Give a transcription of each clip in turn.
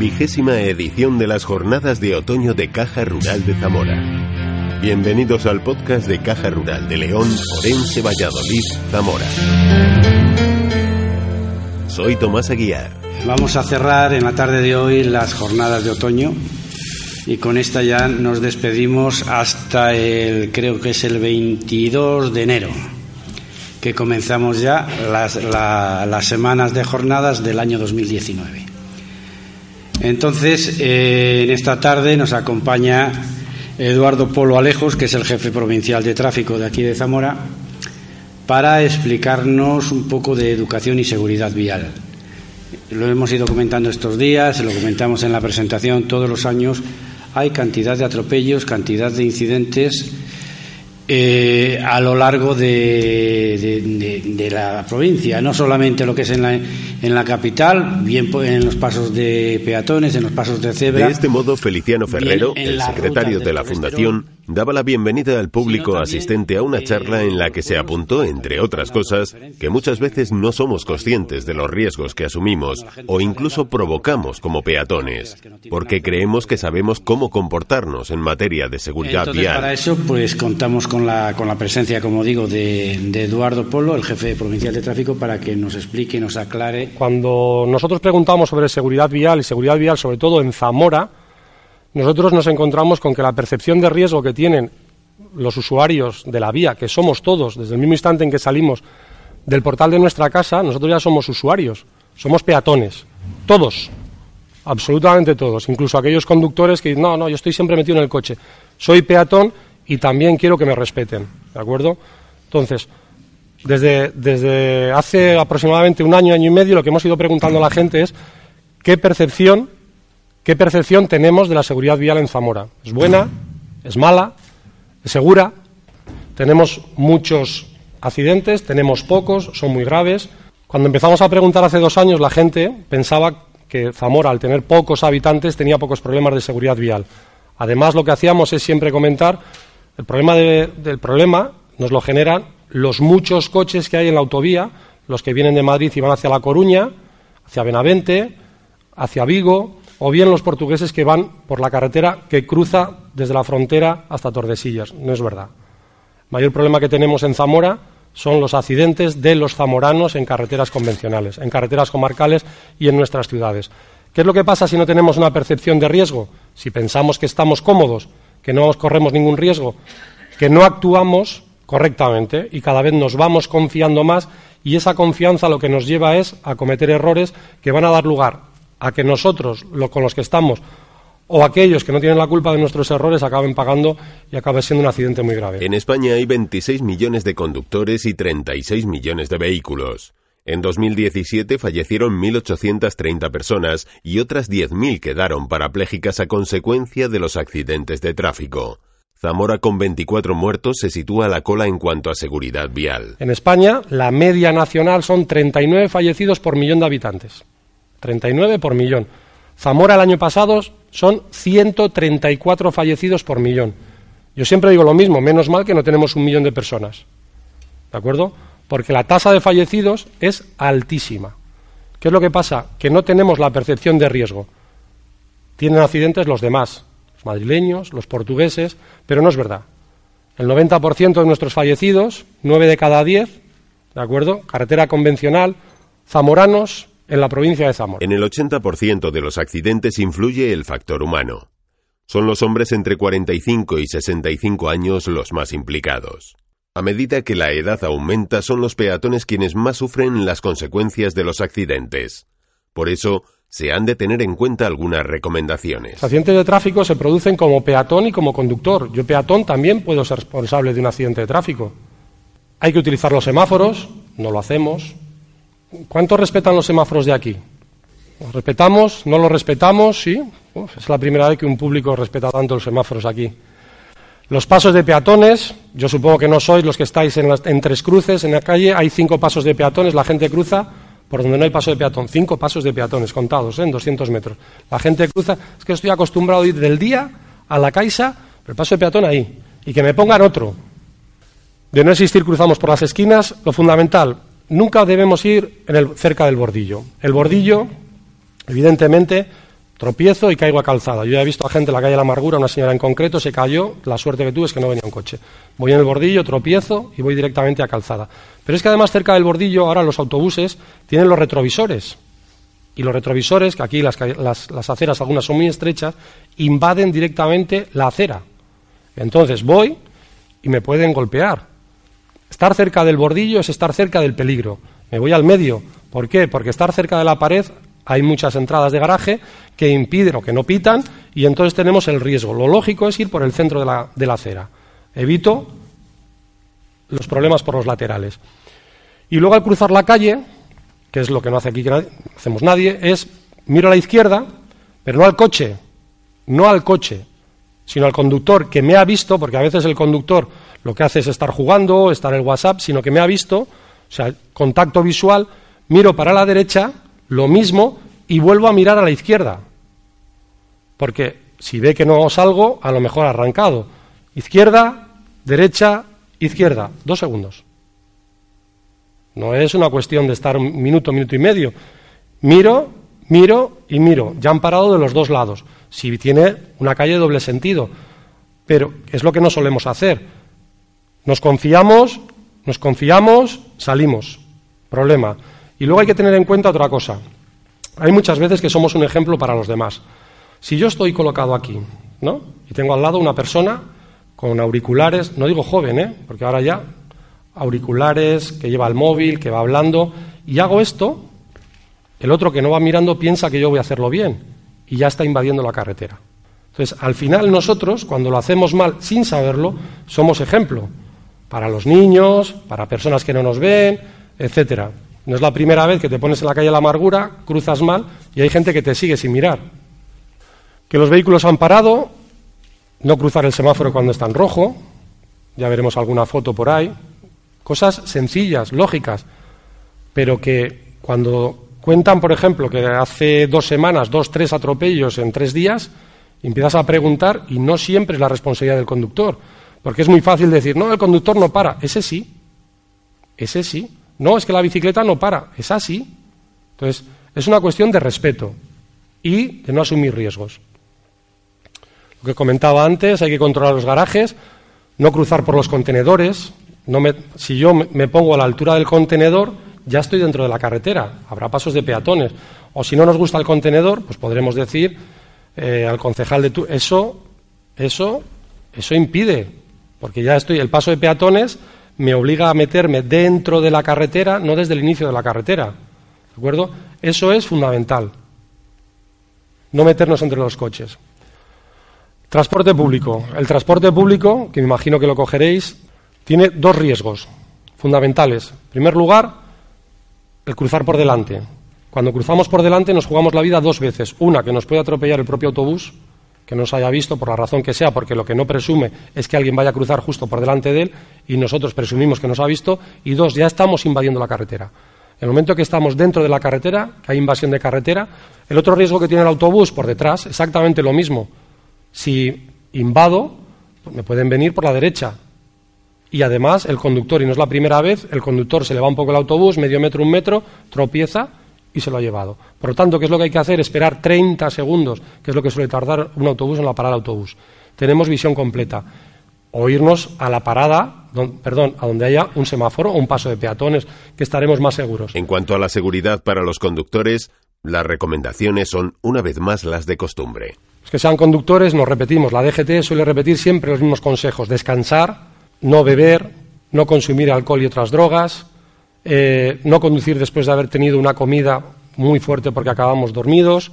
vigésima edición de las jornadas de otoño de Caja Rural de Zamora. Bienvenidos al podcast de Caja Rural de León, Orense, Valladolid, Zamora. Soy Tomás Aguiar. Vamos a cerrar en la tarde de hoy las jornadas de otoño y con esta ya nos despedimos hasta el, creo que es el 22 de enero, que comenzamos ya las, las semanas de jornadas del año 2019. Entonces, eh, en esta tarde nos acompaña Eduardo Polo Alejos, que es el jefe provincial de tráfico de aquí de Zamora, para explicarnos un poco de educación y seguridad vial. Lo hemos ido comentando estos días, lo comentamos en la presentación todos los años. Hay cantidad de atropellos, cantidad de incidentes eh, a lo largo de, la provincia, no solamente lo que es en la, en la capital, bien en los pasos de peatones, en los pasos de cebra. De este modo, Feliciano Ferrero, el secretario de la Fundación, daba la bienvenida al público asistente a una charla en la que se apuntó, entre otras cosas, que muchas veces no somos conscientes de los riesgos que asumimos o incluso provocamos como peatones, porque creemos que sabemos cómo comportarnos en materia de seguridad vial. Para eso, pues contamos con la, con la presencia, como digo, de, de Eduardo Polo, el jefe provincial de tráfico, para que nos explique y nos aclare. Cuando nosotros preguntamos sobre seguridad vial y seguridad vial, sobre todo en Zamora, nosotros nos encontramos con que la percepción de riesgo que tienen los usuarios de la vía, que somos todos, desde el mismo instante en que salimos del portal de nuestra casa, nosotros ya somos usuarios, somos peatones, todos, absolutamente todos, incluso aquellos conductores que dicen, no, no, yo estoy siempre metido en el coche, soy peatón y también quiero que me respeten, ¿de acuerdo? Entonces, desde, desde hace aproximadamente un año, año y medio, lo que hemos ido preguntando a la gente es qué percepción ¿Qué percepción tenemos de la seguridad vial en Zamora? ¿Es buena? ¿Es mala? ¿Es segura? Tenemos muchos accidentes, tenemos pocos, son muy graves. Cuando empezamos a preguntar hace dos años, la gente pensaba que Zamora, al tener pocos habitantes, tenía pocos problemas de seguridad vial. Además, lo que hacíamos es siempre comentar el problema del problema nos lo generan los muchos coches que hay en la autovía, los que vienen de Madrid y van hacia La Coruña, hacia Benavente, hacia Vigo, o bien los portugueses que van por la carretera que cruza desde la frontera hasta Tordesillas. No es verdad. El mayor problema que tenemos en Zamora son los accidentes de los zamoranos en carreteras convencionales, en carreteras comarcales y en nuestras ciudades. ¿Qué es lo que pasa si no tenemos una percepción de riesgo? Si pensamos que estamos cómodos, que no corremos ningún riesgo, que no actuamos correctamente y cada vez nos vamos confiando más y esa confianza lo que nos lleva es a cometer errores que van a dar lugar a que nosotros, lo, con los que estamos, o aquellos que no tienen la culpa de nuestros errores acaben pagando y acabe siendo un accidente muy grave. En España hay 26 millones de conductores y 36 millones de vehículos. En 2017 fallecieron 1.830 personas y otras 10.000 quedaron parapléjicas a consecuencia de los accidentes de tráfico. Zamora con 24 muertos se sitúa a la cola en cuanto a seguridad vial. En España, la media nacional son 39 fallecidos por millón de habitantes. 39 por millón. Zamora el año pasado son 134 fallecidos por millón. Yo siempre digo lo mismo, menos mal que no tenemos un millón de personas. ¿De acuerdo? Porque la tasa de fallecidos es altísima. ¿Qué es lo que pasa? Que no tenemos la percepción de riesgo. Tienen accidentes los demás, los madrileños, los portugueses, pero no es verdad. El 90% de nuestros fallecidos, 9 de cada 10, ¿de acuerdo? Carretera convencional, zamoranos, en la provincia de Zamora. En el 80% de los accidentes influye el factor humano. Son los hombres entre 45 y 65 años los más implicados. A medida que la edad aumenta, son los peatones quienes más sufren las consecuencias de los accidentes. Por eso, se han de tener en cuenta algunas recomendaciones. Los accidentes de tráfico se producen como peatón y como conductor. Yo peatón también puedo ser responsable de un accidente de tráfico. Hay que utilizar los semáforos, no lo hacemos. ¿Cuántos respetan los semáforos de aquí? ¿Los respetamos? ¿No los respetamos? Sí. es la primera vez que un público respeta tanto los semáforos aquí. Los pasos de peatones, yo supongo que no sois los que estáis en, tres cruces en la calle, hay cinco pasos de peatones, la gente cruza por donde no hay paso de peatón, cinco pasos de peatones contados ¿eh? en 200 metros. La gente cruza, es que estoy acostumbrado a ir del día a la caixa, el paso de peatón ahí, y que me pongan otro. De no existir cruzamos por las esquinas, lo fundamental, nunca debemos ir cerca del bordillo. El bordillo, evidentemente, Tropiezo y caigo a calzada. Yo ya he visto a gente en la calle de la amargura, una señora en concreto, se cayó, la suerte que tuve es que no venía un coche. Voy en el bordillo, tropiezo y voy directamente a calzada. Pero es que además cerca del bordillo ahora los autobuses tienen los retrovisores. Y los retrovisores, que aquí las, las aceras algunas son muy estrechas, invaden directamente la acera. Entonces voy y me pueden golpear. Estar cerca del bordillo es estar cerca del peligro. Me voy al medio. ¿Por qué? Porque estar cerca de la pared hay muchas entradas de garaje que impiden o que no pitan y entonces tenemos el riesgo. Lo lógico es ir por el centro de la, de la acera. Evito los problemas por los laterales. Y luego al cruzar la calle, que es lo que no hace aquí que hacemos nadie, es miro a la izquierda, pero no al coche, no al coche, sino al conductor que me ha visto, porque a veces el conductor lo que hace es estar jugando, estar en el WhatsApp, sino que me ha visto, o sea, contacto visual, miro para la derecha, lo mismo, y vuelvo a mirar a la izquierda. Porque si ve que no salgo, a lo mejor arrancado. Izquierda, derecha, izquierda. Dos segundos. No es una cuestión de estar un minuto, minuto y medio. Miro, miro y miro. Ya han parado de los dos lados. Si tiene una calle de doble sentido. Pero es lo que no solemos hacer. Nos confiamos, nos confiamos, salimos. Problema. Y luego hay que tener en cuenta otra cosa. Hay muchas veces que somos un ejemplo para los demás. Si yo estoy colocado aquí, ¿no? Y tengo al lado una persona con auriculares, no digo joven, ¿eh? Porque ahora ya auriculares, que lleva el móvil, que va hablando, y hago esto, el otro que no va mirando piensa que yo voy a hacerlo bien y ya está invadiendo la carretera. Entonces, al final nosotros, cuando lo hacemos mal sin saberlo, somos ejemplo para los niños, para personas que no nos ven, etcétera. No es la primera vez que te pones en la calle la amargura, cruzas mal y hay gente que te sigue sin mirar. Que los vehículos han parado, no cruzar el semáforo cuando está en rojo, ya veremos alguna foto por ahí. Cosas sencillas, lógicas, pero que cuando cuentan, por ejemplo, que hace dos semanas, dos, tres atropellos en tres días, empiezas a preguntar y no siempre es la responsabilidad del conductor porque es muy fácil decir, no, el conductor no para. Ese sí. Ese sí. No, es que la bicicleta no para. Es así. Entonces, es una cuestión de respeto y de no asumir riesgos. Lo que comentaba antes, hay que controlar los garajes, no cruzar por los contenedores. No me, si yo me pongo a la altura del contenedor, ya estoy dentro de la carretera. Habrá pasos de peatones. O si no nos gusta el contenedor, pues podremos decir eh, al concejal de tu, eso, eso, eso impide porque ya estoy, el paso de peatones me obliga a meterme dentro de la carretera, no desde el inicio de la carretera. ¿De acuerdo? Eso es fundamental. No meternos entre los coches. Transporte público. El transporte público, que me imagino que lo cogeréis, tiene dos riesgos fundamentales. En primer lugar, el cruzar por delante. Cuando cruzamos por delante nos jugamos la vida dos veces. Una, que nos puede atropellar el propio autobús, que no se haya visto por la razón que sea, porque lo que no presume es que alguien vaya a cruzar justo por delante de él y nosotros presumimos que nos ha visto. Y dos, ya estamos invadiendo la carretera. En el momento que estamos dentro de la carretera, que hay invasión de carretera, el otro riesgo que tiene el autobús por detrás, exactamente lo mismo. Si invado, me pueden venir por la derecha. Y además el conductor, y no es la primera vez, el conductor se le va un poco el autobús, medio metro, un metro, tropieza y se lo ha llevado. Por lo tanto, ¿qué es lo que hay que hacer? Esperar 30 segundos, que es lo que suele tardar un autobús en la parada de autobús. Tenemos visión completa. O irnos a la parada, perdón, a donde haya un semáforo o un paso de peatones, que estaremos más seguros. En cuanto a la seguridad para los conductores, las recomendaciones son una vez más las de costumbre. Los que sean conductores, nos repetimos, la DGT suele repetir siempre los mismos consejos. Descansar, no beber, no consumir alcohol y otras drogas, eh, no conducir después de haber tenido una comida muy fuerte porque acabamos dormidos,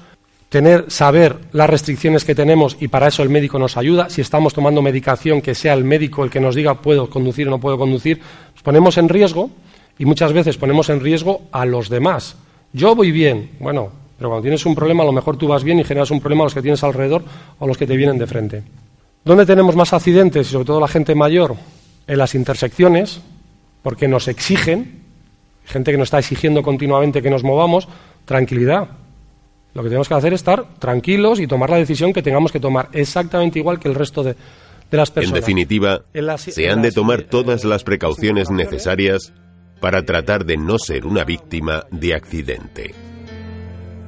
tener, saber las restricciones que tenemos y para eso el médico nos ayuda. Si estamos tomando medicación, que sea el médico el que nos diga puedo conducir o no puedo conducir, nos ponemos en riesgo y muchas veces ponemos en riesgo a los demás. Yo voy bien, bueno, pero cuando tienes un problema a lo mejor tú vas bien y generas un problema a los que tienes alrededor o a los que te vienen de frente. ¿Dónde tenemos más accidentes y sobre todo la gente mayor? En las intersecciones, porque nos exigen gente que nos está exigiendo continuamente que nos movamos, tranquilidad. Lo que tenemos que hacer es estar tranquilos y tomar la decisión que tengamos que tomar, exactamente igual que el resto de, las personas. En definitiva, se han de tomar todas las precauciones necesarias para tratar de no ser una víctima de accidente.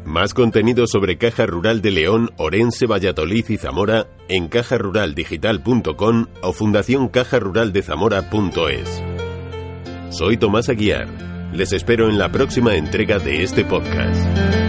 Más contenido sobre Caja Rural de León, Orense, Valladolid y Zamora en cajaruraldigital.com o fundacioncajaruraldezamora.es. Soy Tomás Aguiar. Les espero en la próxima entrega de este podcast.